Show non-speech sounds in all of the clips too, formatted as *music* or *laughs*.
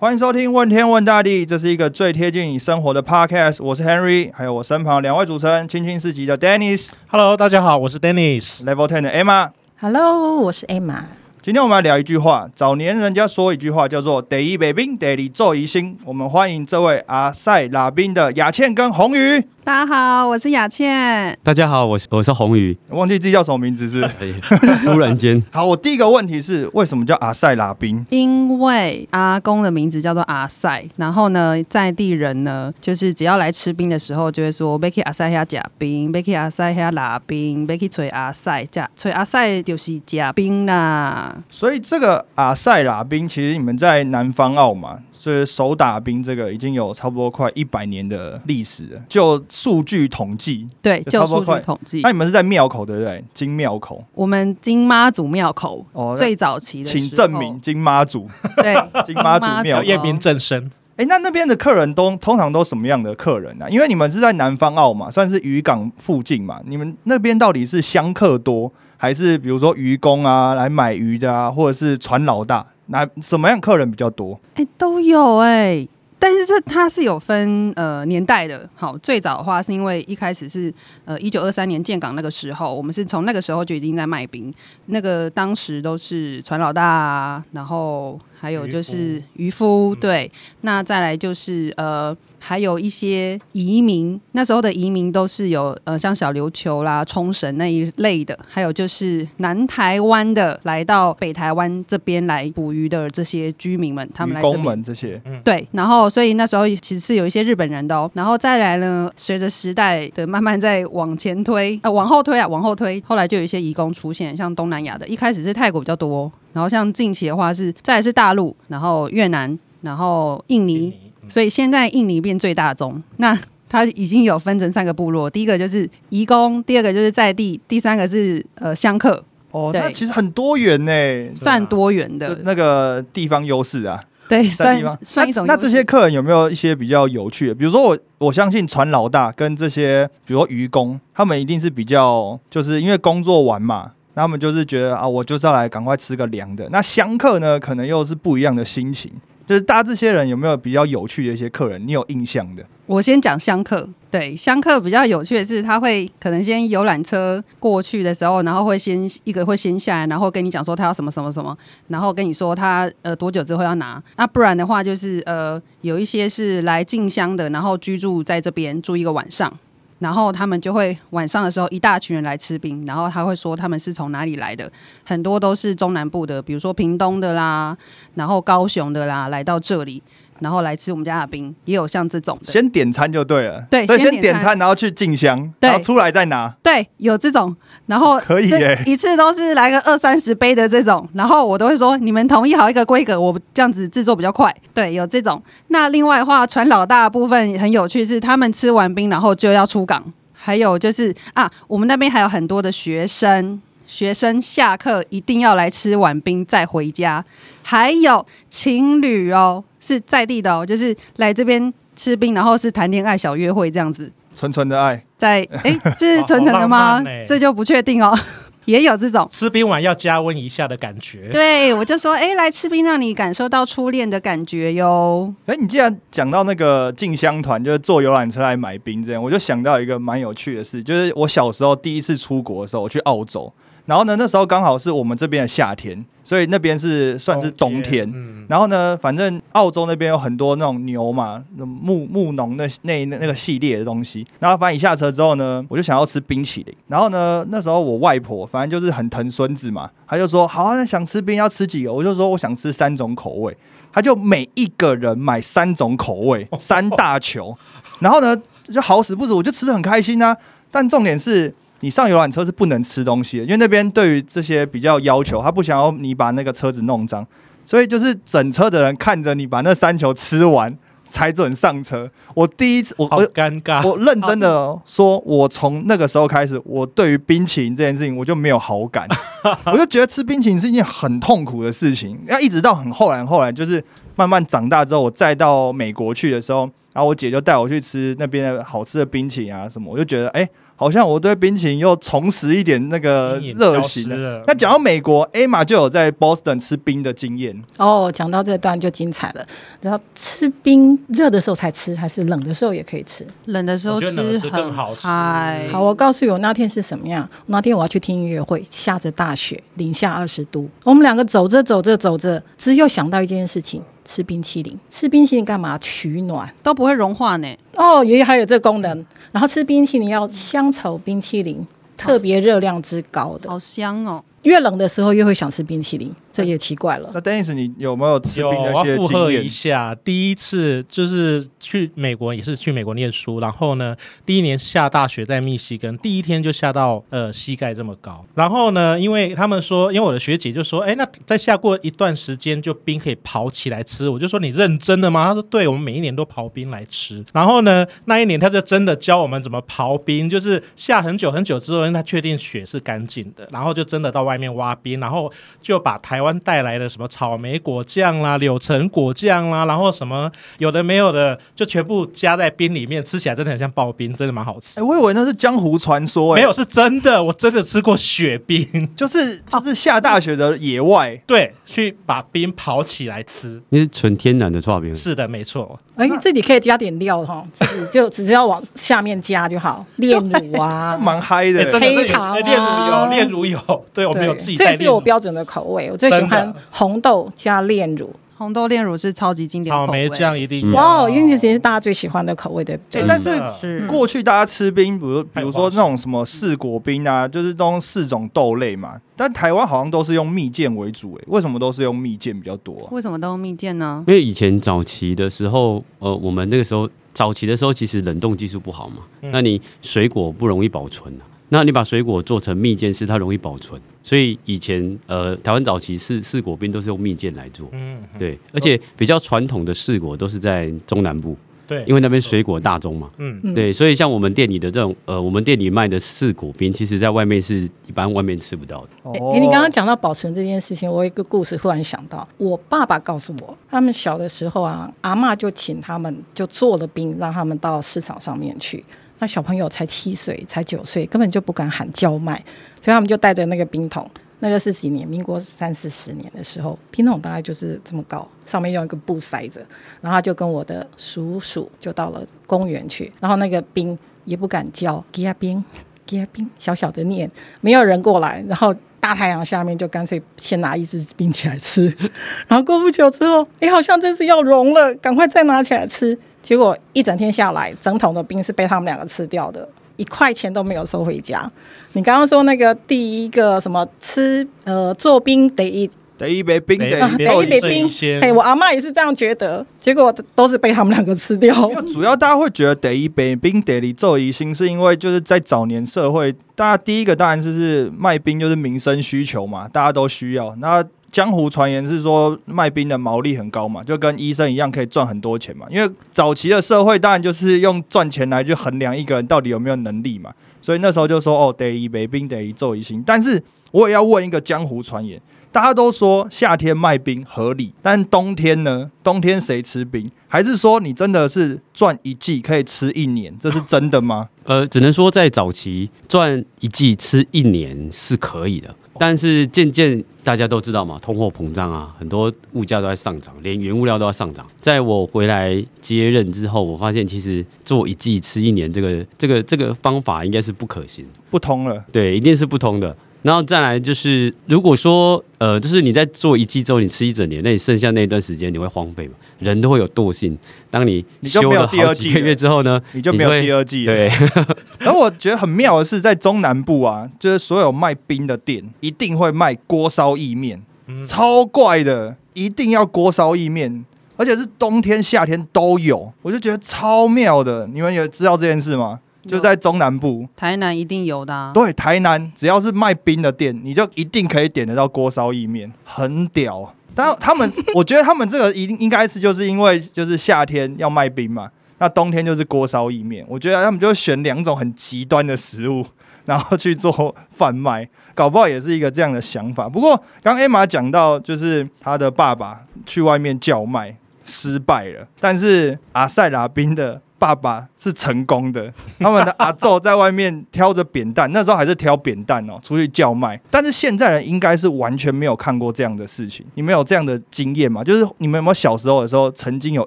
欢迎收听《问天问大地》，这是一个最贴近你生活的 podcast。我是 Henry，还有我身旁两位主持人，青青四级的 Dennis、Hello，大家好，我是 Dennis。Level Ten 的 Emma。Hello，我是 Emma。今天我们来聊一句话，早年人家说一句话叫做“得一北兵，得里做疑心”。我们欢迎这位阿塞拉宾的雅倩跟红宇。大家好，我是雅倩。大家好，我是我是红宇。忘记自己叫什么名字是？*laughs* 突然间，好，我第一个问题是，为什么叫阿塞拉宾？因为阿公的名字叫做阿塞，然后呢，在地人呢，就是只要来吃冰的时候，就会说 b 去阿塞遐假冰 b 去阿塞遐拉冰 b 去吹阿塞假吹阿塞就是假冰啦。所以这个阿塞拉冰，其实你们在南方澳嘛，所以手打冰这个已经有差不多快一百年的历史了。就数据统计，对，就差不多快就数据统计那，你们是在庙口对不对？金庙口我们金妈祖庙口哦，最早期的请证明金妈祖。对，*laughs* 金妈祖庙金验明正身，哎，那那边的客人都通常都什么样的客人啊？因为你们是在南方澳嘛，算是渔港附近嘛，你们那边到底是香客多，还是比如说渔工啊来买鱼的啊，或者是船老大，那什么样客人比较多？哎、都有哎、但是这它是有分呃年代的。好，最早的话是因为一开始是呃一九二三年建港那个时候，我们是从那个时候就已经在卖冰。那个当时都是船老大啊，然后还有就是渔夫，对。那再来就是呃还有一些移民，那时候的移民都是有呃像小琉球啦、冲绳那一类的，还有就是南台湾的来到北台湾这边来捕鱼的这些居民们，他们来渔工这边们这些，对，然后所以那时候其实是有一些日本人的哦，然后再来呢，随着时代的慢慢在往前推，呃，往后推啊，往后推，后来就有一些移工出现，像东南亚的，一开始是泰国比较多，然后像近期的话是再来是大陆，然后越南，然后印尼，所以现在印尼变最大宗，那。它已经有分成三个部落，第一个就是移工，第二个就是在地，第三个是呃香客，哦，那其实很多元呢，算多元就的，那个地方优势啊。对，算算一种。那那这些客人有没有一些比较有趣的？比如说我我相信船老大跟这些，比如说渔工，他们一定是比较，就是因为工作完嘛，那他们就是觉得啊，我就是要来赶快吃个凉的。那香客呢，可能又是不一样的心情。就是大家这些人有没有比较有趣的一些客人，你有印象的？我先讲香客，对香客比较有趣的是，他会可能先游览车过去的时候，然后会先一个会先下来，然后跟你讲说他要什么什么什么，然后跟你说他呃多久之后要拿。那不然的话，就是呃有一些是来进香的，然后居住在这边住一个晚上。然后他们就会晚上的时候一大群人来吃冰，然后他会说他们是从哪里来的，很多都是中南部的，比如说屏东的啦，然后高雄的啦，来到这里，然后来吃我们家的冰，也有像这种的。先点餐就对了，对所以先点餐餐，然后去进香，然后出来再拿。对，有这种，然后可以耶一次都是来个二三十杯的这种，然后我都会说你们同意好一个规格，我这样子制作比较快。对，有这种。那另外的话，船老大的部分很有趣，是他们吃完冰然后就要出港，还有就是啊，我们那边还有很多的学生。学生下课一定要来吃碗冰再回家，还有情侣哦，是在地的哦，就是来这边吃冰，然后是谈恋爱小约会这样子。纯纯的爱，在哎，*laughs* 是纯纯的好吗？这就不确定哦，*laughs* 也有这种。吃冰碗要加温一下的感觉。对，我就说，哎，来吃冰，让你感受到初恋的感觉哟。哎，你既然讲到那个进香团，就是坐游览车来买冰这样，我就想到一个蛮有趣的事，就是我小时候第一次出国的时候，我去澳洲，然后呢，那时候刚好是我们这边的夏天，所以那边是算是冬天。嗯，然后呢，反正澳洲那边有很多那种牛嘛，那牧牧农那那那那个系列的东西。然后反正一下车之后呢，我就想要吃冰淇淋。然后呢，那时候我外婆反正就是很疼孙子嘛，她就说好、啊，那想吃冰要吃几个？我就说我想吃三种口味。她就每一个人买三种口味，*laughs* 三大球。然后呢，就好死不死，我就吃的很开心啊。但重点是。你上游览车是不能吃东西的，因为那边对于这些比较要求，他不想要你把那个车子弄脏。所以就是整车的人看着你把那三球吃完才准上车。我第一次，我好我尴尬。我认真的说，我从那个时候开始，我对于冰淇淋这件事情我就没有好感，*laughs* 我就觉得吃冰淇淋是一件很痛苦的事情。那一直到很后来后来，就是慢慢长大之后，我再到美国去的时候，然后我姐就带我去吃那边的好吃的冰淇淋啊什么，我就觉得哎、好像我对冰淇淋又重拾一点那个热消情了。那讲到美国，Emma 就有在 Boston 吃冰的经验。哦，讲到这段就精彩了。然后吃冰，热的时候才吃，还是冷的时候也可以吃？冷的时候吃吃更很好吃嗨好，我告诉你，我那天是什么样？那天我要去听音乐会，下着大雪，零下二十度。我们两个走着走着走着，只有想到一件事情：吃冰淇淋。吃冰淇淋干嘛？取暖。都不会融化呢。哦，也还有这个功能。然后吃冰淇淋要香草冰淇淋，特别热量之高的。好香哦！越冷的时候越会想吃冰淇淋，这也奇怪了。那 Dennis，你有没有吃有，冰的一我要些经验附和一？下。第一次就是去美国，也是去美国念书，然后呢，第一年下大雪在密西根，第一天就下到呃膝盖这么高。然后呢，因为他们说，因为我的学姐就说，哎，那再下过一段时间，就冰可以刨起来吃。我就说你认真的吗？他说对，我们每一年都刨冰来吃。然后呢，那一年他就真的教我们怎么刨冰，就是下很久很久之后，因为他确定雪是干净的，然后就真的到外面挖冰，然后就把台湾带来的什么草莓果酱啦、柳橙果酱啦，然后什么有的没有的，就全部加在冰里面，吃起来真的很像刨冰，真的蛮好吃哎、。我以为那是江湖传说、哎，没有，是真的，我真的吃过雪冰，就是就是下大雪的野外。对，去把冰刨起来吃。那是纯天然的刨冰。是的，没错。哎，这里可以加点料哈，就只 *laughs* 是要往下面加就好，炼乳啊，*laughs* 蛮嗨的、炼乳有，炼乳有，对，我们有自己这也是。我标准的口味，我最喜真欢红豆加炼乳。红豆炼乳是超级经典口味，草莓酱一定。哇哦，因为这是大家最喜欢的口味，对不对？哎但是过去大家吃冰，比如比如说那种什么四果冰啊，就是都用四种豆类嘛。但台湾好像都是用蜜饯为主，哎，为什么都是用蜜饯比较多啊、为什么都用蜜饯呢？因为以前早期的时候，呃，我们那个时候早期的时候，其实冷冻技术不好嘛，嗯那你水果不容易保存啊。那你把水果做成蜜饯，是它容易保存，所以以前呃，台湾早期四四果冰都是用蜜饯来做。嗯，对，而且比较传统的四果都是在中南部，对，因为那边水果大宗嘛。嗯嗯对，所以像我们店里的这种呃，我们店里卖的四果冰，其实在外面是一般外面吃不到的。哎、哦你刚刚讲到保存这件事情，我有一个故事忽然想到，我爸爸告诉我，他们小的时候啊，阿嬷就请他们就做了冰，让他们到市场上面去。那小朋友才七岁，才九岁，根本就不敢喊叫卖，所以他们就带着那个冰桶。那个是几年？民国三四十年的时候，冰桶大概就是这么高，上面用一个布塞着，然后就跟我的叔叔就到了公园去，然后那个冰也不敢叫，给他冰，给他冰，小小的念，没有人过来，然后大太阳下面就干脆先拿一支冰起来吃，*laughs* 然后过不久之后，哎，好像真是要融了，赶快再拿起来吃。结果一整天下来，整桶的冰是被他们两个吃掉的，一块钱都没有收回家。你刚刚说那个第一个什么吃呃做冰得一得一杯冰，得得啊一得一杯冰些，嘿，我阿妈也是这样觉得，结果都是被他们两个吃掉。因为主要大家会觉得得一杯冰得里做疑心，是因为就是在早年社会，大家第一个当然就是卖冰就是民生需求嘛，大家都需要。那江湖传言是说卖冰的毛利很高嘛，就跟医生一样可以赚很多钱嘛。因为早期的社会当然就是用赚钱来去衡量一个人到底有没有能力嘛，所以那时候就说哦得一杯冰得一做一心。但是我也要问一个江湖传言。大家都说夏天卖冰合理，但冬天呢？冬天谁吃冰？还是说你真的是赚一季可以吃一年？这是真的吗？呃，只能说在早期赚一季吃一年是可以的，但是渐渐大家都知道嘛，通货膨胀啊，很多物价都在上涨，连原物料都在上涨。在我回来接任之后，我发现其实做一季吃一年这个这个这个方法应该是不可行，不通了，对，一定是不通的。然后再来就是，如果说呃，就是你在做一季之后，你吃一整年，那你剩下那一段时间你会荒废嘛？人都会有惰性，当你你就没有休了第二季了好几个月之后呢，你就没有第二季了。对，*laughs* 然后我觉得很妙的是，在中南部啊，就是所有卖冰的店一定会卖锅烧意面，嗯超怪的，一定要锅烧意面，而且是冬天夏天都有，我就觉得超妙的。你们有知道这件事吗？就在中南部，台南一定有的、啊。对，台南只要是卖冰的店，你就一定可以点得到锅烧意面，很屌。但他们，*laughs* 我觉得他们这个一定应该是就是因为就是夏天要卖冰嘛，那冬天就是锅烧意面。我觉得他们就选两种很极端的食物，然后去做贩卖，搞不好也是一个这样的想法。不过刚 Emma 讲到，就是他的爸爸去外面叫卖。失败了，但是阿塞拉冰的爸爸是成功的。他们的阿昼在外面挑着扁担，那时候还是挑扁担哦，出去叫卖。但是现在人应该是完全没有看过这样的事情。你们有这样的经验吗？就是你们有没有小时候的时候曾经有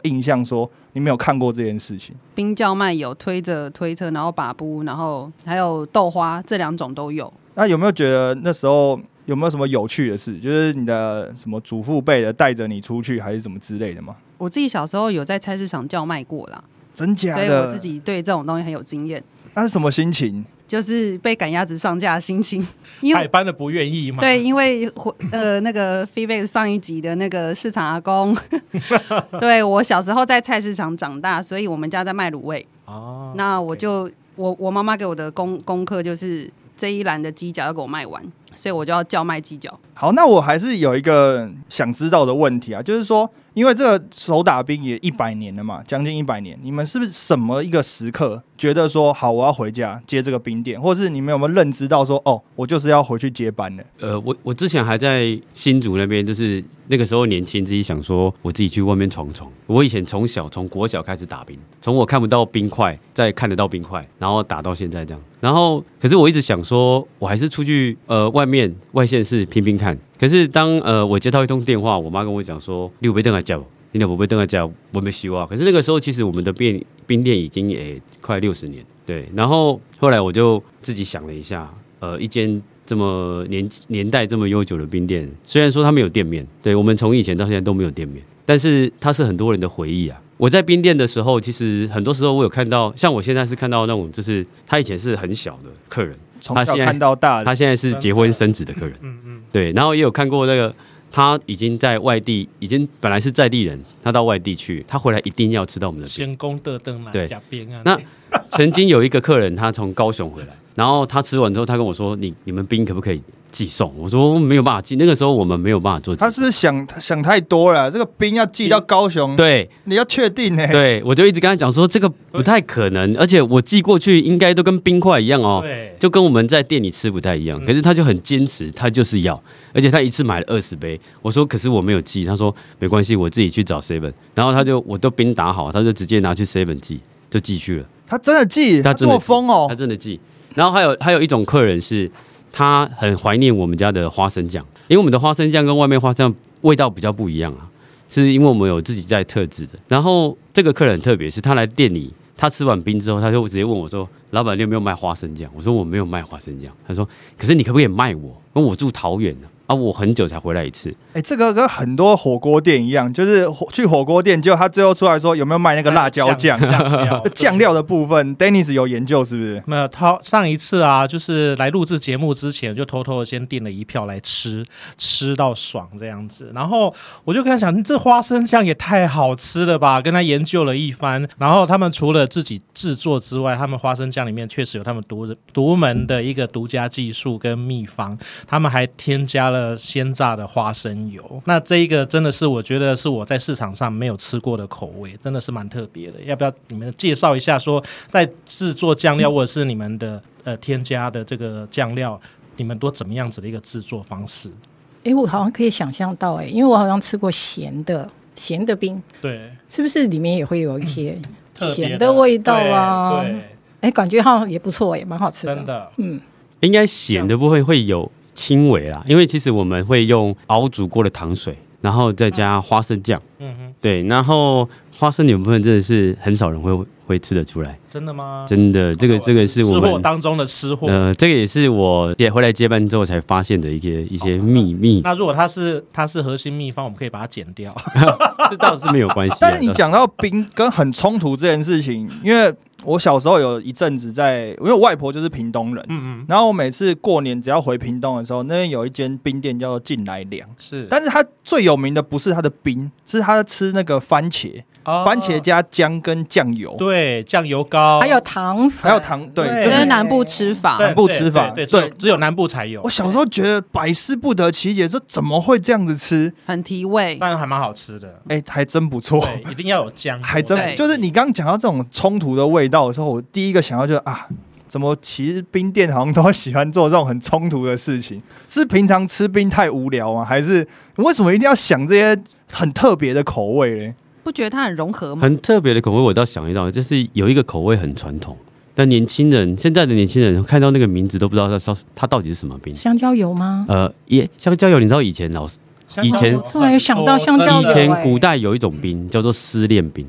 印象说你没有看过这件事情？冰叫卖有推着推车，然后把布，然后还有豆花，这两种都有。那有没有觉得那时候有没有什么有趣的事？就是你的什么祖父辈的带着你出去，还是什么之类的吗？我自己小时候有在菜市场叫卖过啦，真假所以的？我自己对这种东西很有经验，那是什么心情？就是被赶鸭子上架的心情。*laughs* 因为百般的不愿意嘛。对，因为呃那个 feedback 上一集的那个市场阿公，*laughs* 对我小时候在菜市场长大，所以我们家在卖卤味。哦，那我就我我妈妈给我的功功课就是这一篮的鸡脚要给我卖完，所以我就要叫卖鸡脚。好，那我还是有一个想知道的问题啊，就是说，因为这个手打冰也一百年了嘛，将近一百年，你们是不是什么一个时刻觉得说，好，我要回家接这个冰店，或者是你们有没有认知到说，哦，我就是要回去接班了？呃，我我之前还在新竹那边，就是那个时候年轻，自己想说我自己去外面闯闯。我以前从小从国小开始打冰，从我看不到冰块，再看得到冰块，然后打到现在这样。然后，可是我一直想说，我还是出去呃外面外县市拼拼看。可是当呃我接到一通电话，我妈跟我讲说，你有被登来叫，你有被登来叫，我没希望。可是那个时候，其实我们的冰冰店已经也快六十年，对。然后后来我就自己想了一下，呃，一间这么年年代这么悠久的冰店，虽然说它没有店面，对我们从以前到现在都没有店面，但是它是很多人的回忆啊。我在冰店的时候，其实很多时候我有看到，像我现在是看到那种，就是他以前是很小的客人，从小他现在看到大的，他现在是结婚生子的客人，嗯嗯，对，然后也有看过那个他已经在外地，已经本来是在地人，他到外地去，他回来一定要吃到我们的冰。先攻得灯嘛对啊。那曾经有一个客人，他从高雄回来，然后他吃完之后，他跟我说：“你你们冰可不可以寄送？”我说：“没有办法寄，那个时候我们没有办法做。他是不是想想太多了？这个冰要寄到高雄，对你要确定呢、对，我就一直跟他讲说这个不太可能，而且我寄过去应该都跟冰块一样哦，对，就跟我们在店里吃不太一样。嗯可是他就很坚持，他就是要，而且他一次买了二十杯。我说可是我没有寄，他说没关系，我自己去找 seven。然后他就我都冰打好，他就直接拿去 seven 寄，就寄去了。他真的寄，他这他真的么疯哦他。真的寄。然后还有还有一种客人是，他很怀念我们家的花生酱，因为我们的花生酱跟外面花生酱味道比较不一样啊，是因为我们有自己在特制的。然后这个客人很特别，是他来店里，他吃完冰之后，他就直接问我说：“老板，你有没有卖花生酱？”我说：“我没有卖花生酱。”他说：“可是你可不可以卖我？因为我住桃园呢、啊，我很久才回来一次。哎、这个跟很多火锅店一样，就是火去火锅店，结果他最后出来说有没有卖那个辣椒酱？酱料这酱料的部分，Dennis 有研究是不是？没有，他上一次啊，就是来录制节目之前，就偷偷的先订了一票来吃，吃到爽这样子。然后我就跟他讲，这花生酱也太好吃了吧！跟他研究了一番，然后他们除了自己制作之外，他们花生酱里面确实有他们独独门的一个独家技术跟秘方，他们还添加了鲜榨的花生油。那这一个真的是我觉得是我在市场上没有吃过的口味，真的是蛮特别的。要不要你们介绍一下说在制作酱料或者是你们的呃添加的这个酱料，你们都怎么样子的一个制作方式？哎，我好像可以想象到，哎，因为我好像吃过咸的咸的冰，对，是不是里面也会有一些咸的味道啊？对，对哎，感觉好像也不错，也蛮好吃的。真的，嗯，应该咸的部分会有轻微啦，因为其实我们会用熬煮过的糖水，然后再加花生酱。嗯哼，对，然后花生油部分真的是很少人会会吃得出来，真的吗？真的，这个这个是我吃货们当中的吃货。呃，这个也是我接回来接班之后才发现的一些一些秘密，那如果它是它是核心秘方，我们可以把它剪掉。这倒是没有关系啊。但是你讲到冰跟很冲突这件事情，因为我小时候有一阵子在，因为我外婆就是屏东人，嗯嗯，然后我每次过年只要回屏东的时候，那边有一间冰店叫做进来凉，是，但是它最有名的不是它的冰，是它吃那个番茄，哦番茄加姜跟酱油，对酱油膏，还有糖粉，还有糖，对，对就是这是南部吃法，南部吃法对，只有南部才有我。小时候觉得百思不得其解，说怎么会这样子吃？很提味。但还蛮好吃的，哎、还真不错。对，一定要有姜油，还真就是你刚刚讲到这种冲突的味道的时候，我第一个想到就是啊，怎么其实冰店好像都喜欢做这种很冲突的事情？是平常吃冰太无聊吗？还是为什么一定要想这些很特别的口味嘞？不觉得它很融合吗？很特别的口味，我倒想一道，就是有一个口味很传统，但年轻人现在的年轻人看到那个名字都不知道它它它到底是什么冰。香蕉油吗？呃，也香蕉油，你知道以前老师以前突然有想到香蕉以前古代有一种冰叫做失恋冰，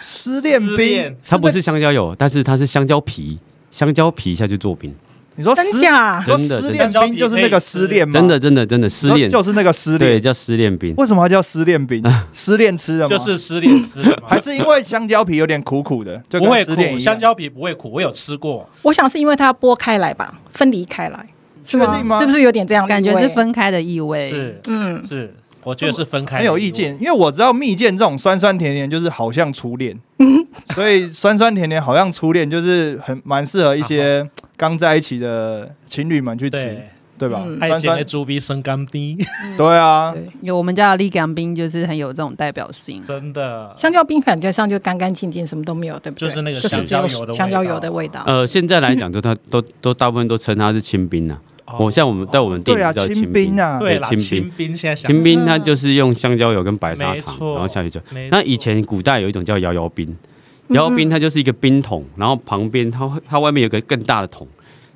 失恋冰，它不是香蕉油，但是它是香蕉皮，香蕉皮下去做冰，真你说失假你？说真的失恋冰就是那个失恋吗？真的真的真的失恋，就是那个失恋对，叫失恋冰。为什么它叫失恋冰？*laughs* 失恋吃的吗？就是失恋吃的吗，还是因为香蕉皮有点苦苦的，就不会苦，跟失恋香。蕉皮不会苦，我有吃过。我想是因为它要剥开来吧，分离开来，是确定吗是不是有点这样感觉是分开的意味。是嗯，是，我觉得是分开的。很有意见，因为我知道蜜饯这种酸酸甜甜，就是好像初恋，*laughs* 所以酸酸甜甜好像初恋，就是很蛮适合一些刚在一起的情侣们去吃，对，对吧？嗯爱酸酸，情的猪鼻生干冰，对啊，对。有我们家的立干冰就是很有这种代表性。真的。香蕉冰感觉上就干干净净，什么都没有，对不对？就是那个香蕉油的味道香蕉油的味道。呃，现在来讲，就它都都大部分都称它是清冰啊。我像我们在我们店里叫清清冰，冰啊，对啦，清冰清冰现在清冰它就是用香蕉油跟白砂糖，然后下去做。那以前古代有一种叫摇摇冰，摇摇冰它就是一个冰桶，然后旁边它会它外面有个更大的桶，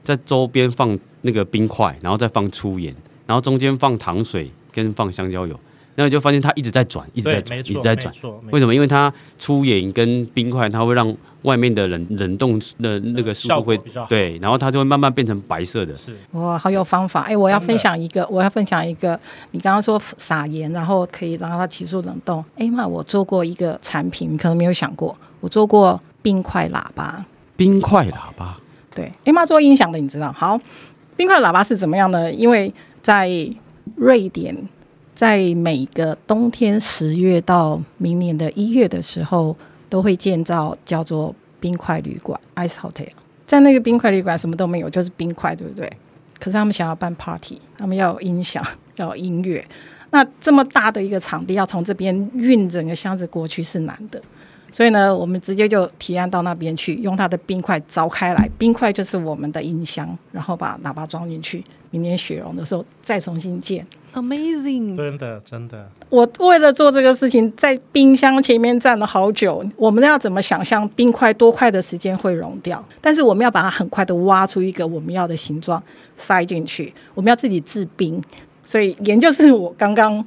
在周边放那个冰块，然后再放粗盐，然后中间放糖水跟放香蕉油，然后你就发现它一直在转，一直在，转，一直在转。为什么？因为它粗盐跟冰块，它会让外面的冷冷冻的那个速度会比较对，然后它就会慢慢变成白色的。是哇，好有方法！哎，我要分享一个，我要分享一个。你刚刚说撒盐，然后可以让它急速冷冻。哎妈，我做过一个产品，你可能没有想过，我做过冰块喇叭。冰块喇叭，对，哎妈做音响的，你知道？好，冰块喇叭是怎么样呢？因为在瑞典，在每个冬天十月到明年的一月的时候，都会建造叫做冰块旅馆 （ice hotel）。在那个冰块旅馆什么都没有，就是冰块，对不对？可是他们想要办 party，他们要有音响，*laughs* 要有音乐。那这么大的一个场地，要从这边运整个箱子过去是难的。所以呢，我们直接就提案到那边去，用它的冰块凿开来，冰块就是我们的音箱，然后把喇叭装进去。明年雪融的时候再重新建。Amazing，真的真的，我为了做这个事情，在冰箱前面站了好久。我们要怎么想象冰块多快的时间会融掉？但是我们要把它很快的挖出一个我们要的形状，塞进去。我们要自己制冰，所以研究是我刚刚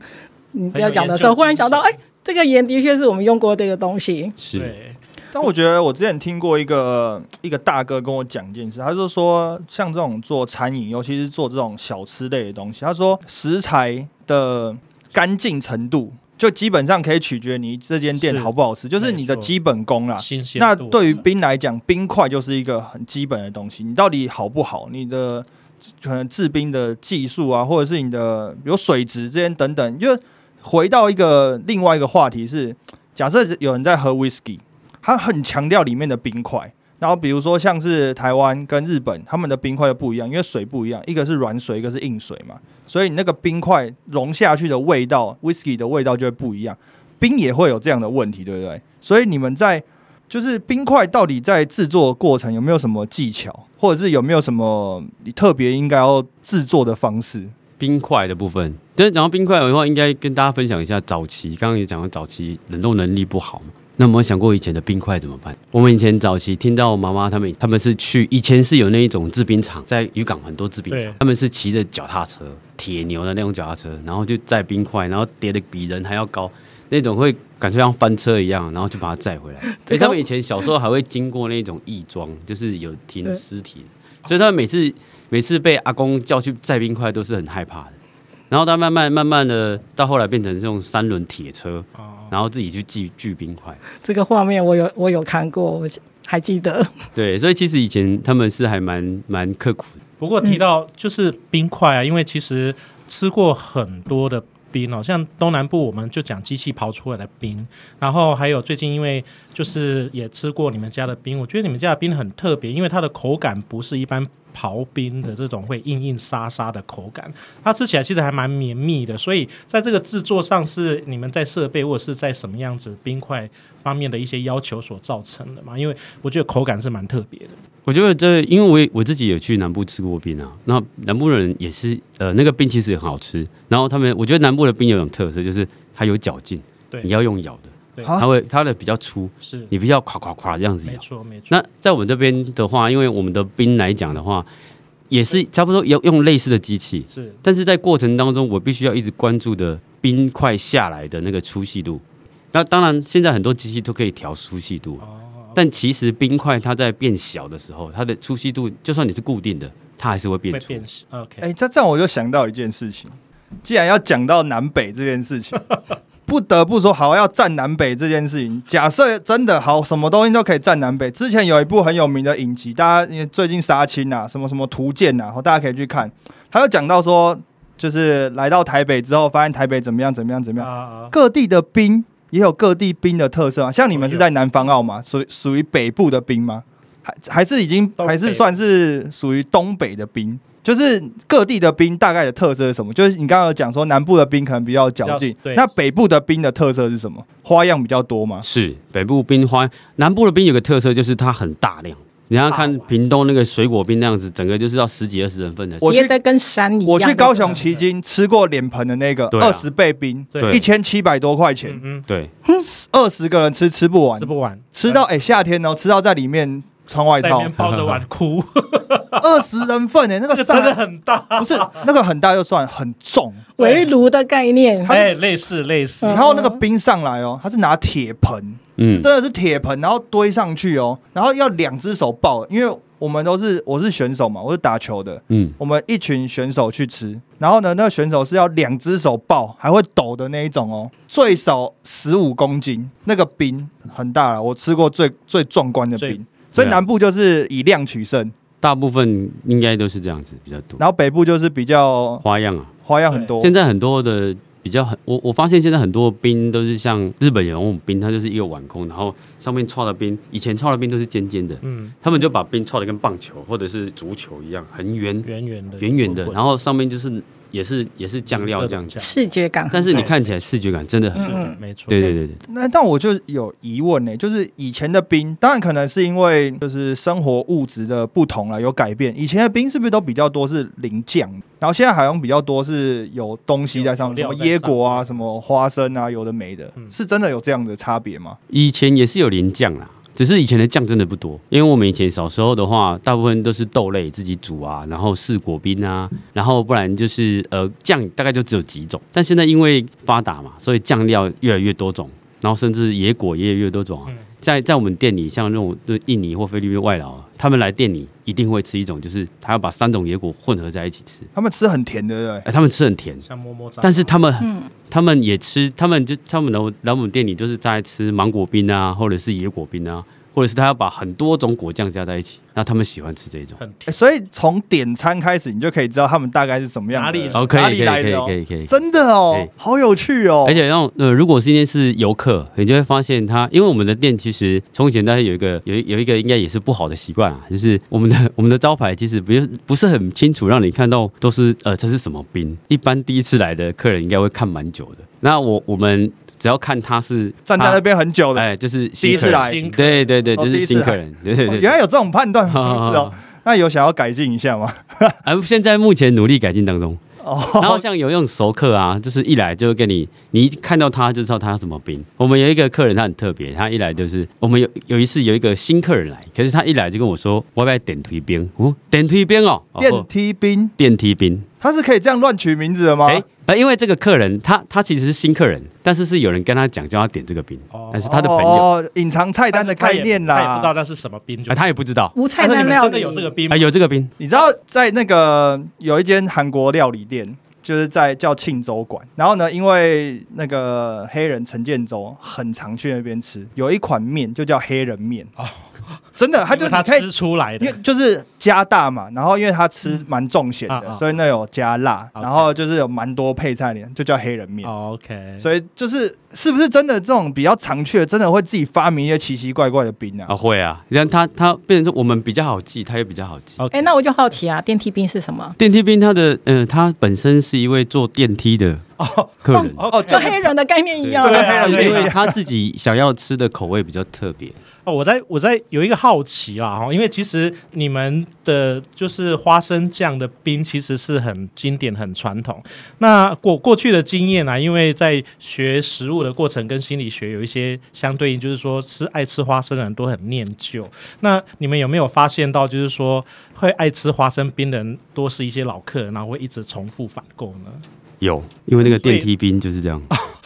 你不要讲的时候，忽然想到，哎，这个盐的确是我们用过这个东西。是，但我觉得我之前听过一个一个大哥跟我讲一件事，他就说像这种做餐饮，尤其是做这种小吃类的东西，他说食材的干净程度。就基本上可以取决你这间店好不好吃，就是你的基本功啦。那度对于冰来讲，冰块就是一个很基本的东西。你到底好不好？你的可能制冰的技术啊，或者是你的比如水质这些等等，你就回到一个另外一个话题是，假设有人在喝 whisky，他很强调里面的冰块。然后比如说像是台湾跟日本，他们的冰块又不一样，因为水不一样，一个是软水，一个是硬水嘛，所以你那个冰块融下去的味道，whisky 的味道就会不一样。冰也会有这样的问题，对不对？所以你们在就是冰块到底在制作过程有没有什么技巧，或者是有没有什么你特别应该要制作的方式？冰块的部分。但讲到冰块的话，应该跟大家分享一下早期，刚刚也讲到早期冷冻能力不好嘛。那有没有想过以前的冰块怎么办？我们以前早期听到妈妈他们，他们是去以前是有那一种制冰厂，在渔港很多制冰对厂，他们是骑着脚踏车，铁牛的那种脚踏车，然后就载冰块，然后叠的比人还要高，那种会感觉像翻车一样，然后就把它载回来。*laughs* 所以他们以前小时候还会经过那种义庄，就是有停尸体，所以他们每次每次被阿公叫去载冰块都是很害怕的。然后他慢慢慢慢的到后来变成这种三轮铁车，哦，然后自己去锯锯冰块。这个画面我有我有看过，我还记得。对，所以其实以前他们是还蛮蛮刻苦的。不过提到就是冰块啊，因为其实吃过很多的冰哦，像东南部我们就讲机器刨出来的冰，然后还有最近因为就是也吃过你们家的冰，我觉得你们家的冰很特别，因为它的口感不是一般刨冰的这种会硬硬沙沙的口感，它吃起来其实还蛮绵密的，所以在这个制作上是你们在设备或者是在什么样子冰块方面的一些要求所造成的嘛？因为我觉得口感是蛮特别的。我觉得这，因为我也我自己有去南部吃过冰啊，那南部人也是，呃，那个冰其实也很好吃。然后他们，我觉得南部的冰有种特色，就是它有嚼劲，对你要用咬的。它会它的比较粗，是，你必须要垮垮垮这样子咬。没错没错。那在我们这边的话，因为我们的冰来讲的话，也是差不多用用类似的机器，是但是在过程当中，我必须要一直关注的冰块下来的那个粗细度。那当然，现在很多机器都可以调粗细度，哦，但其实冰块它在变小的时候，它的粗细度就算你是固定的，它还是会变粗。变 OK，哎、这这样我就想到一件事情，既然要讲到南北这件事情，不得不说好要站南北这件事情。假设真的好，什么东西都可以站南北。之前有一部很有名的影集，大家因为最近杀青啊，什么什么图鉴啊，大家可以去看。他有讲到说，就是来到台北之后，发现台北怎么样怎么样怎么样，啊，各地的冰也有各地冰的特色啊。像你们是在南方澳嘛，属属于北部的冰吗？还还是已经还是算是属于东北的冰？就是各地的冰大概的特色是什么？就是你刚刚有讲说南部的冰可能比较嚼劲，对那北部的冰的特色是什么？花样比较多吗？是北部冰花，南部的冰有个特色就是它很大量。你要看屏东那个水果冰那样子，整个就是要十几二十人份的。我去叠的跟山一样。我去高雄旗津吃过脸盆的那个二十倍冰，对一千七百多块钱嗯，嗯，对，二十个人吃吃不完吃，不完，吃到哎、夏天哦，吃到在里面穿外套抱着碗哭，*laughs* 二十人份哎、那个这真的很大，不是那个很大就算，很重。围炉的概念，哎，类似类似，然后那个冰上来哦，他是拿铁盆，嗯。真，的是铁盆，然后堆上去哦，然后要两只手抱，因为我们都是我是选手嘛，我是打球的，嗯，我们一群选手去吃，然后呢，那个选手是要两只手抱，还会抖的那一种哦，最少十五公斤，那个冰很大了，我吃过最最壮观的冰，所以南部就是以量取胜，大部分应该都是这样子比较多。然后北部就是比较花样啊，花样很多。现在很多的比较很，我我发现现在很多冰都是像日本有那种冰，它就是一个碗空，然后上面串的冰，以前串的冰都是尖尖的，嗯，他们就把冰串的跟棒球或者是足球一样，很圆圆圆的，圆圆的，然后后上面就是也是也是酱料这样子，视觉感。很但是你看起来视觉感真的很没错，对对对对，那但我就有疑问呢、就是以前的冰，当然可能是因为就是生活物质的不同了，有改变。以前的冰是不是都比较多是淋酱，然后现在好像比较多是有东西在上面，什么椰果啊，什么花生啊，有的没的，嗯。是真的有这样的差别吗？以前也是有淋酱啦。只是以前的酱真的不多，因为我们以前小时候的话，大部分都是豆类自己煮啊，然后试果冰啊，然后不然就是呃酱大概就只有几种。但现在因为发达嘛，所以酱料越来越多种，然后甚至野果也有越多种在在我们店里，像那种就印尼或菲律宾外劳啊，他们来店里一定会吃一种，就是他要把三种野果混合在一起吃。他们吃很甜的，对不对？哎，他们吃很甜，像摸摸但是他们嗯，他们也吃，他们就他们来来我们店里就是在吃芒果冰啊，或者是野果冰啊，或者是他要把很多种果酱加在一起，那他们喜欢吃这种。欸所以从点餐开始，你就可以知道他们大概是什么样的，哪里哦，可以哪可以可以里来的哦可以可以。真的哦，好有趣哦，而且那种呃，如果今天是游客，你就会发现他，因为我们的店其实从以前大家有一个有有一个应该也是不好的习惯啊，就是我们的 *laughs* 我们的招牌其实不是不是很清楚，让你看到都是呃这是什么冰。一般第一次来的客人应该会看蛮久的。那我我们只要看他是他站在那边很久的，哎，就是第一次来对对对，哦就是新客人，对对对。哦原来有这种判断 *laughs* 方式哦。*laughs* 那有想要改进一下吗？*laughs* 啊，现在目前努力改进当中。哦，然后像有那种熟客啊，就是一来就跟你，你一看到他就知道他什么兵。我们有一个客人，他很特别，他一来就是我们有有一次有一个新客人来，可是他一来就跟我说，我要不要点推兵？哦，点推兵哦，哦电梯兵，电梯冰。他是可以这样乱取名字的吗？哎，呃，因为这个客人他他其实是新客人，但是是有人跟他讲叫他点这个冰哦，但是他的朋友哦，隐藏菜单的概念啦他也不知道啦。那是什么冰，就啊，他也不知道无菜但是你们真的单料理有这个冰吗啊，有这个冰你知道在那个有一间韩国料理店，就是在叫庆州馆。然后呢，因为那个黑人陈建州很常去那边吃，有一款面就叫黑人面。哦 *laughs* 真的，他就他吃出来因为的，就是加大嘛，然后因为他吃蛮重咸的，所以那有加辣然后就是有蛮多配菜的，就叫黑人面。哦 OK，所以就是是不是真的这种比较常去的，真的会自己发明一些奇奇怪怪的冰啊？啊，会啊，你看他他变成说我们比较好记，他也比较好记。哎，那我就好奇啊，电梯冰是什么？电梯冰他的呃，他本身是一位坐电梯的客人。哦，就黑人的概念一样对因为他自己想要吃的口味比较特别，哦，我在我在有一个好奇啦哈，因为其实你们的就是花生酱的冰其实是很经典、很传统。那过过去的经验啊，因为在学食物的过程跟心理学有一些相对应，就是说吃爱吃花生的人都很念旧。那你们有没有发现到，就是说会爱吃花生冰的人多是一些老客人，然后会一直重复反购呢？有，因为那个电梯兵就是这样，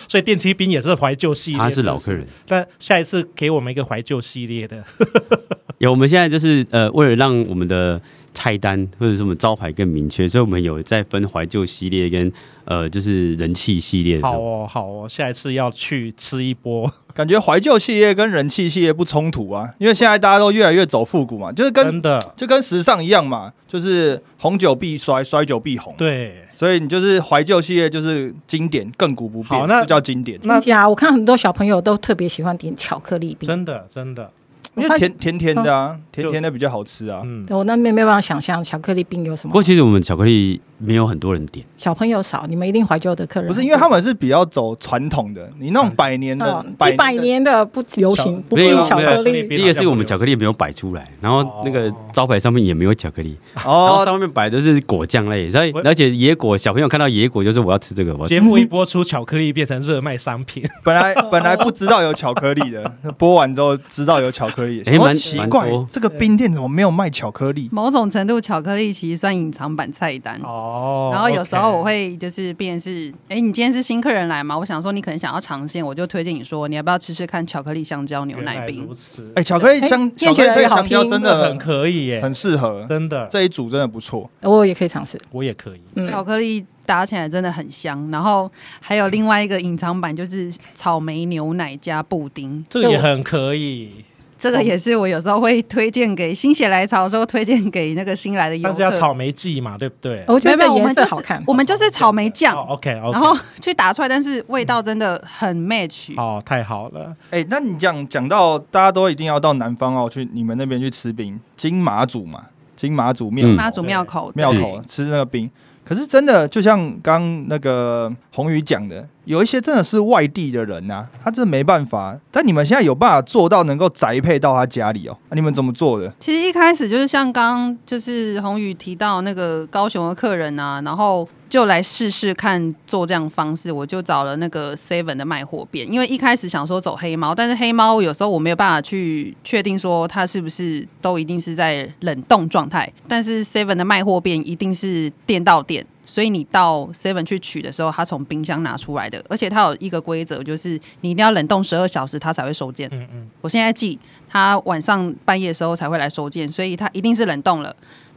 所以电梯兵也是怀旧系列，他是老客人。那下一次给我们一个怀旧系列的，*laughs* 有，我们现在就是呃，为了让我们的菜单或者什么招牌更明确，所以我们有在分怀旧系列跟呃，就是人气系列。好哦，好哦，下一次要去吃一波，感觉怀旧系列跟人气系列不冲突啊，因为现在大家都越来越走复古嘛，就是跟真的就跟时尚一样嘛，就是红酒必衰，衰酒必红。对。所以你就是怀旧系列就是经典，亘古不变，好那就叫经典。那真假？我看很多小朋友都特别喜欢点巧克力冰，真的真的，因为甜甜甜的啊，甜甜的比较好吃啊。嗯，我那边没办法想象巧克力冰有什么不过。其实我们巧克力没有很多人点，小朋友少，你们一定怀旧的客人不是因为他们是比较走传统的，你那种百年的哦，一百年的不流行，不没有会有巧克力。第一个是我们巧克力没有摆出来，然后那个招牌上面也没有巧克力，*laughs* 然后哦，上面摆的是果酱类，所以我而且野果小朋友看到野果就是我要吃这个，我节目一播出，巧克力变成热卖商品，本来 *laughs* 本来不知道有巧克力的，*laughs* 播完之后知道有巧克力，哦哎蛮奇怪这个冰店怎么没有卖巧克力？某种程度，巧克力其实算隐藏版菜单。哦然后有时候我会就是变是，哎，你今天是新客人来嘛？我想说你可能想要尝鲜，我就推荐你说你要不要吃吃看巧克力香蕉牛奶冰哎，巧克力香哎巧克力香蕉真的真的很可以耶，很适合，真的，这一组真的不错。我也可以尝试。我也可以。嗯，巧克力打起来真的很香，然后还有另外一个隐藏版就是草莓牛奶加布丁，这个也很可以，这个也是我有时候会推荐给心血来潮的时候推荐给那个新来的游客。但是要草莓季嘛，对不对？我觉得没有，我颜们就是色好看。我们就是草莓酱，哦，OK OK，然后去打出来，但是味道真的很 match。哦，太好了，哎，那你讲讲到大家都一定要到南方哦，去你们那边去吃冰，金马祖嘛，金马祖庙金马祖庙口庙口吃那个冰。可是真的，就像刚那个宏宇讲的，有一些真的是外地的人呐、他真的没办法。但你们现在有办法做到能够宅配到他家里哦？啊你们怎么做的？其实一开始就是像刚刚就是宏宇提到那个高雄的客人啊，然后就来试试看做这样方式，我就找了那个 Seven 的卖货店，因为一开始想说走黑猫，但是黑猫有时候我没有办法去确定说它是不是都一定是在冷冻状态，但是 Seven 的卖货店一定是店到店。所以你到 Seven 去取的时候，它从冰箱拿出来的，而且它有一个规则，就是你一定要冷冻十二小时，它才会收件。嗯嗯，我现在记，他晚上半夜的时候才会来收件，所以它一定是冷冻了。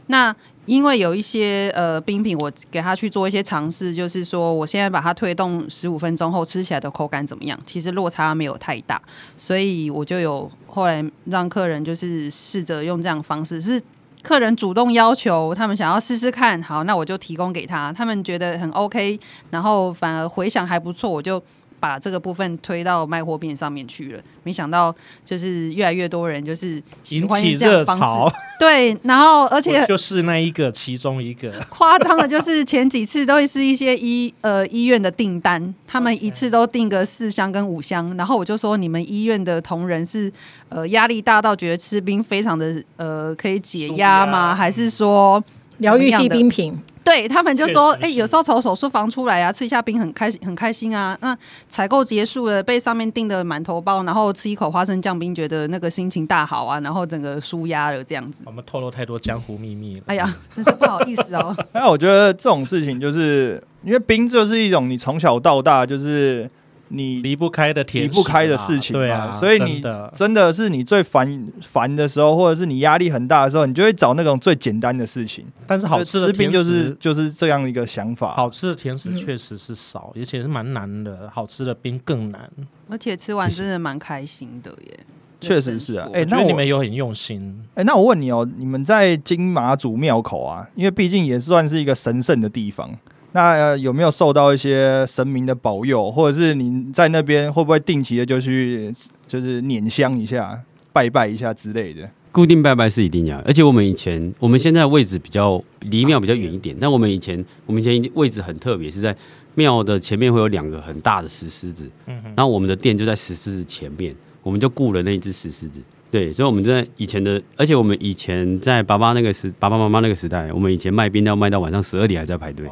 那因为有一些呃冰品，我给他去做一些尝试，就是说我现在把它推动十五分钟后吃起来的口感怎么样？其实落差没有太大，所以我就有后来让客人就是试着用这样的方式，是客人主动要求，他们想要试试看，好，那我就提供给他，他们觉得很 OK，然后反而回响还不错，我就。把这个部分推到卖货店上面去了，没想到就是越来越多人就是喜欢热这样方式，潮，对，然后而且就是那一个其中一个，夸张的就是前几次都是一些医呃医院的订单，他们一次都订个四箱跟五箱，然后我就说你们医院的同仁是呃压力大到觉得吃冰非常的呃可以解压吗？还是说疗愈系冰品，对他们就说，哎、有时候从手术房出来啊，吃一下冰很开心，很开心啊。那采购结束了，被上面订的满头包，然后吃一口花生酱冰，觉得那个心情大好啊，然后整个舒压了这样子。我们透露太多江湖秘密了。哎呀，*laughs* 真是不好意思哦。*laughs* 那我觉得这种事情就是因为冰就是一种你从小到大就是你离不开的甜离不开的事情嘛，对啊，所以你真的真的是你最烦烦的时候，或者是你压力很大的时候，你就会找那种最简单的事情。但是好吃的吃冰就是就是这样一个想法。好吃的甜食嗯确实是少，而且是蛮难的。好吃的冰更难。而且吃完真的蛮开心的耶。确实是啊哎那我我觉得你们有很用心，哎、那我问你哦，你们在金马祖庙口啊，因为毕竟也算是一个神圣的地方，那、呃有没有受到一些神明的保佑，或者是你在那边会不会定期的就去就是捻香一下、拜拜一下之类的？固定拜拜是一定要，而且我们以前我们现在位置比较离庙比较远一点，但我们以前我们以前位置很特别，是在庙的前面会有两个很大的石狮子，嗯哼，然后我们的店就在石狮子前面，我们就雇了那一只石狮子。对，所以我们在以前的，而且我们以前在爸爸那个时，爸爸妈妈那个时代，我们以前卖冰要卖到晚上十二点还在排队。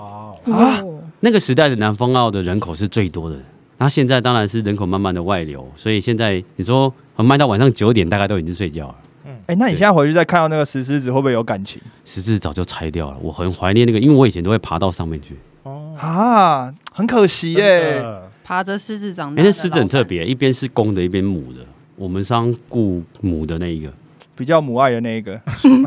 啊哦那个时代的南方澳的人口是最多的，那现在当然是人口慢慢的外流，所以现在你说呃卖到晚上九点，大概都已经睡觉了。嗯哎，那你现在回去再看到那个石狮子，会不会有感情狮子早就拆掉了，我很怀念那个，因为我以前都会爬到上面去。哦，啊？很可惜耶。的爬着狮子长哎、大那狮子很特，别，一边是公的，一边母的。我们是要雇母的那一个。比较母爱的那一个。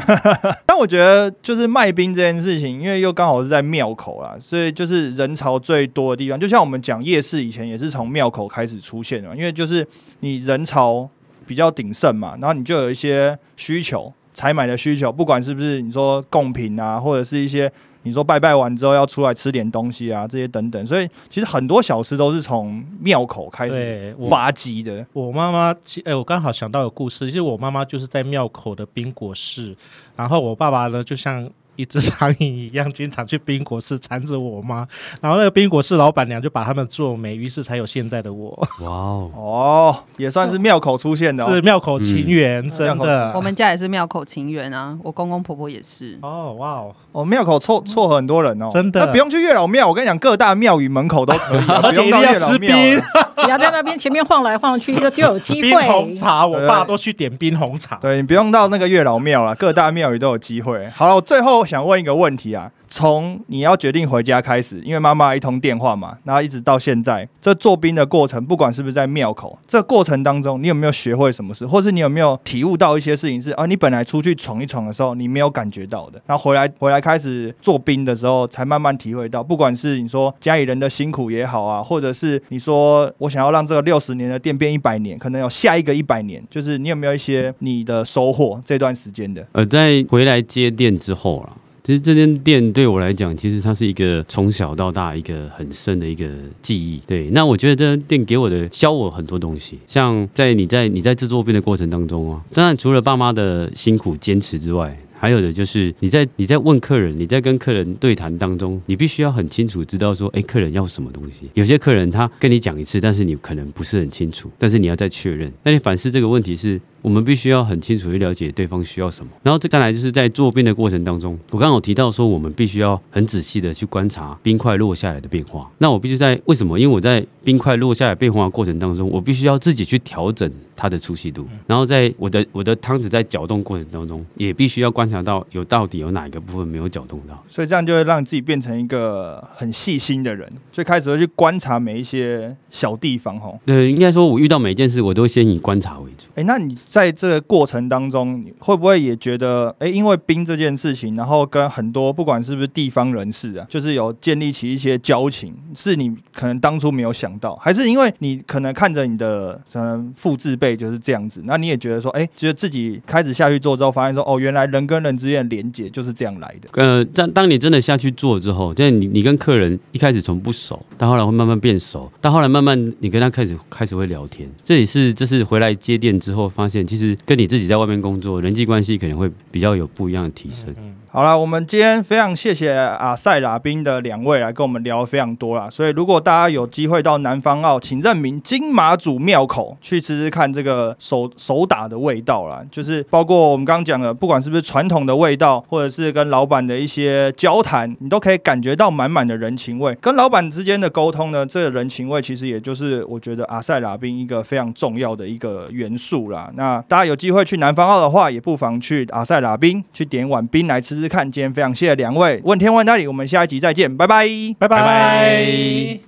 *laughs* 但我觉得就是卖冰这件事情，因为又刚好是在庙口啦，所以就是人潮最多的地方。就像我们讲夜市以前也是从庙口开始出现的嘛，因为就是你人潮比较鼎盛嘛，然后你就有一些需求，采买的需求，不管是不是你说贡品啊，或者是一些。你说拜拜完之后要出来吃点东西啊，这些等等，所以其实很多小吃都是从庙口开始发迹的。我妈妈，其哎、我刚好想到有故事，其实我妈妈就是在庙口的冰果室，然后我爸爸呢，就像一只苍蝇一样，经常去冰果室缠着我妈，然后那个冰果室老板娘就把他们做媒，于是才有现在的我，哇哦，*laughs* 哦，也算是庙口出现的、哦。是庙口情缘，真庙的。我们家也是庙口情缘啊，我公公婆婆也是。哦，哇哦，哦，庙口凑凑合很多人哦，真的那不用去月老庙，我跟你讲，各大庙宇门口都可以 *laughs* 不用到且一定要吃月老庙冰了。*laughs* 只要在那边前面晃来晃去，就就有机冰红。茶，我爸都去点冰红茶。对你不用到那个月老庙了，各大庙宇都有机会。好了，我最后想问一个问题啊，从你要决定回家开始，因为妈妈一通电话嘛，然后一直到现在，这做兵的过程，不管是不是在庙口，这个过程当中，你有没有学会什么事，或是你有没有体悟到一些事情是啊，你本来出去闯一闯的时候，你没有感觉到的，然后回来回来开始做兵的时候，才慢慢体会到，不管是你说家里人的辛苦也好啊，或者是你说我想要让这个六十年的店变一百年，可能有下一个一百年，就是你有没有一些你的收获这段时间的？呃，在回来接店之后啦，其实这间店对我来讲，其实它是一个从小到大一个很深的一个记忆。对，那我觉得这间店给我的教我很多东西，像在你在你在制作片的过程当中啊，当然除了爸妈的辛苦坚持之外。还有的就是你在你在问客人，你在跟客人对谈当中，你必须要很清楚知道说，哎，客人要什么东西。有些客人他跟你讲一次，但是你可能不是很清楚，但是你要再确认。那你反思这个问题是，我们必须要很清楚去了解对方需要什么。然后再来就是在做冰的过程当中，我刚刚有提到说，我们必须要很仔细的去观察冰块落下来的变化。那我必须在为什么？因为我在冰块落下来变化的过程当中，我必须要自己去调整它的粗细度，然后在我的我的汤匙在搅动过程当中，也必须要观察到有到底有哪一个部分没有搅动到。所以这样就会让自己变成一个很细心的人，所以开始会去观察每一些小地方吼。对，应该说我遇到每一件事，我都先以观察为主。哎，那你在这个过程当中，你会不会也觉得，哎，因为冰这件事情，然后跟很多不管是不是地方人士啊，就是有建立起一些交情，是你可能当初没有想到，还是因为你可能看着你的可能父字辈就是这样子，那你也觉得说，哎，觉得自己开始下去做之后，发现说，哦，原来人跟人之间的连接就是这样来的。呃，当当你真的下去做之后，就是你你跟客人一开始从不熟，到后来会慢慢变熟，到后来慢慢你跟他开始开始会聊天。这也是这是回来接店之后发现，其实跟你自己在外面工作，人际关系可能会比较有不一样的提升。好了，我们今天非常谢谢阿塞拉宾的两位来跟我们聊非常多啦。所以如果大家有机会到南方澳，请认明金马祖庙口去吃吃看这个手手打的味道啦。就是包括我们刚刚讲的，不管是不是传统的味道，或者是跟老板的一些交谈，你都可以感觉到满满的人情味。跟老板之间的沟通呢，这个人情味其实也就是我觉得阿塞拉宾一个非常重要的一个元素啦。那大家有机会去南方澳的话，也不妨去阿塞拉宾去点一碗冰来吃吃看。今天非常谢谢两位，问天问那里，我们下一集再见，拜拜。拜拜拜拜